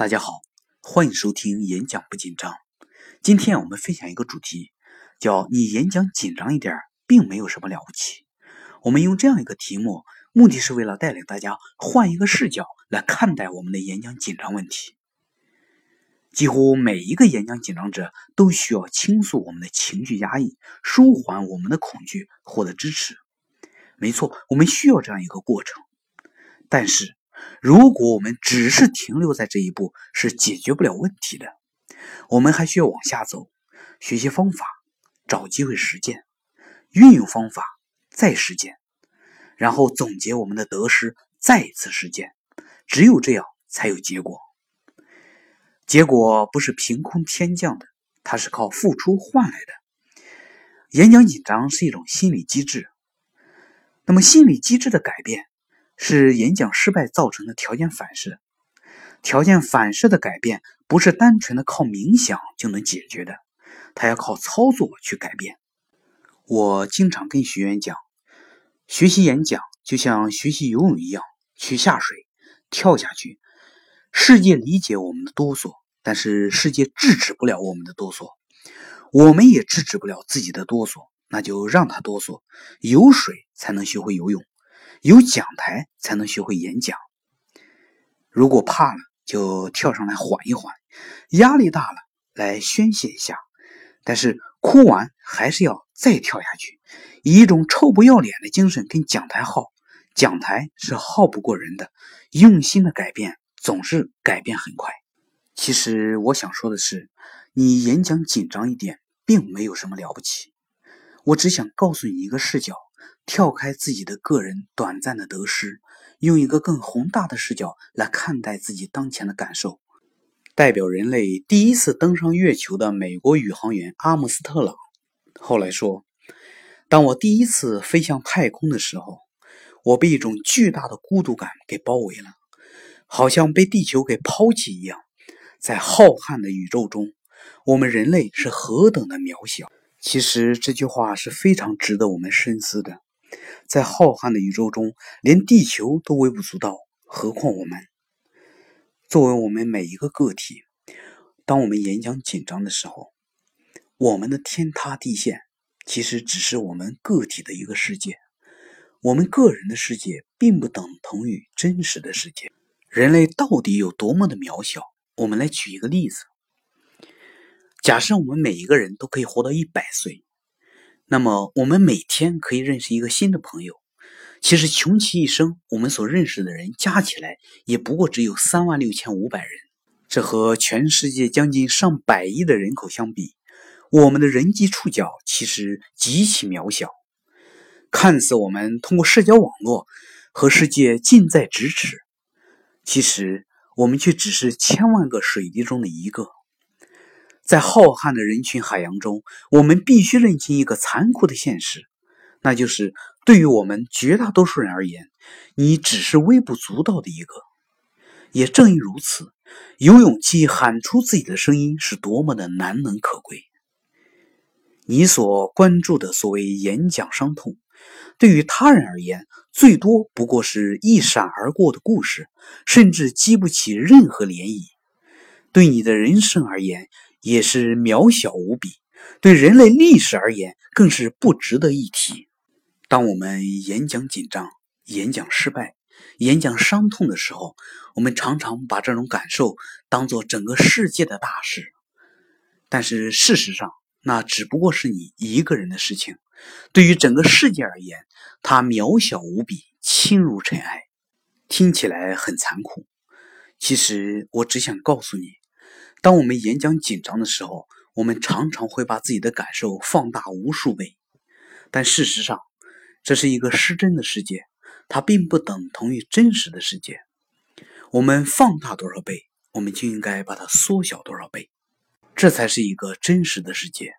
大家好，欢迎收听演讲不紧张。今天我们分享一个主题，叫“你演讲紧张一点，并没有什么了不起”。我们用这样一个题目，目的是为了带领大家换一个视角来看待我们的演讲紧张问题。几乎每一个演讲紧张者都需要倾诉我们的情绪压抑，舒缓我们的恐惧，获得支持。没错，我们需要这样一个过程。但是，如果我们只是停留在这一步，是解决不了问题的。我们还需要往下走，学习方法，找机会实践，运用方法，再实践，然后总结我们的得失，再一次实践。只有这样，才有结果。结果不是凭空天降的，它是靠付出换来的。演讲紧张是一种心理机制，那么心理机制的改变。是演讲失败造成的条件反射，条件反射的改变不是单纯的靠冥想就能解决的，它要靠操作去改变。我经常跟学员讲，学习演讲就像学习游泳一样，去下水，跳下去。世界理解我们的哆嗦，但是世界制止不了我们的哆嗦，我们也制止不了自己的哆嗦，那就让它哆嗦。有水才能学会游泳。有讲台才能学会演讲。如果怕了，就跳上来缓一缓；压力大了，来宣泄一下。但是哭完还是要再跳下去，以一种臭不要脸的精神跟讲台耗。讲台是耗不过人的，用心的改变总是改变很快。其实我想说的是，你演讲紧张一点，并没有什么了不起。我只想告诉你一个视角。跳开自己的个人短暂的得失，用一个更宏大的视角来看待自己当前的感受。代表人类第一次登上月球的美国宇航员阿姆斯特朗后来说：“当我第一次飞向太空的时候，我被一种巨大的孤独感给包围了，好像被地球给抛弃一样。在浩瀚的宇宙中，我们人类是何等的渺小。”其实这句话是非常值得我们深思的。在浩瀚的宇宙中，连地球都微不足道，何况我们？作为我们每一个个体，当我们演讲紧张的时候，我们的天塌地陷，其实只是我们个体的一个世界。我们个人的世界，并不等同于真实的世界。人类到底有多么的渺小？我们来举一个例子。假设我们每一个人都可以活到一百岁，那么我们每天可以认识一个新的朋友。其实穷其一生，我们所认识的人加起来也不过只有三万六千五百人。这和全世界将近上百亿的人口相比，我们的人际触角其实极其渺小。看似我们通过社交网络和世界近在咫尺，其实我们却只是千万个水滴中的一个。在浩瀚的人群海洋中，我们必须认清一个残酷的现实，那就是对于我们绝大多数人而言，你只是微不足道的一个。也正因如此，有勇气喊出自己的声音是多么的难能可贵。你所关注的所谓演讲伤痛，对于他人而言，最多不过是一闪而过的故事，甚至激不起任何涟漪。对你的人生而言，也是渺小无比，对人类历史而言更是不值得一提。当我们演讲紧张、演讲失败、演讲伤痛的时候，我们常常把这种感受当做整个世界的大事。但是事实上，那只不过是你一个人的事情。对于整个世界而言，它渺小无比，轻如尘埃。听起来很残酷，其实我只想告诉你。当我们演讲紧张的时候，我们常常会把自己的感受放大无数倍，但事实上，这是一个失真的世界，它并不等同于真实的世界。我们放大多少倍，我们就应该把它缩小多少倍，这才是一个真实的世界。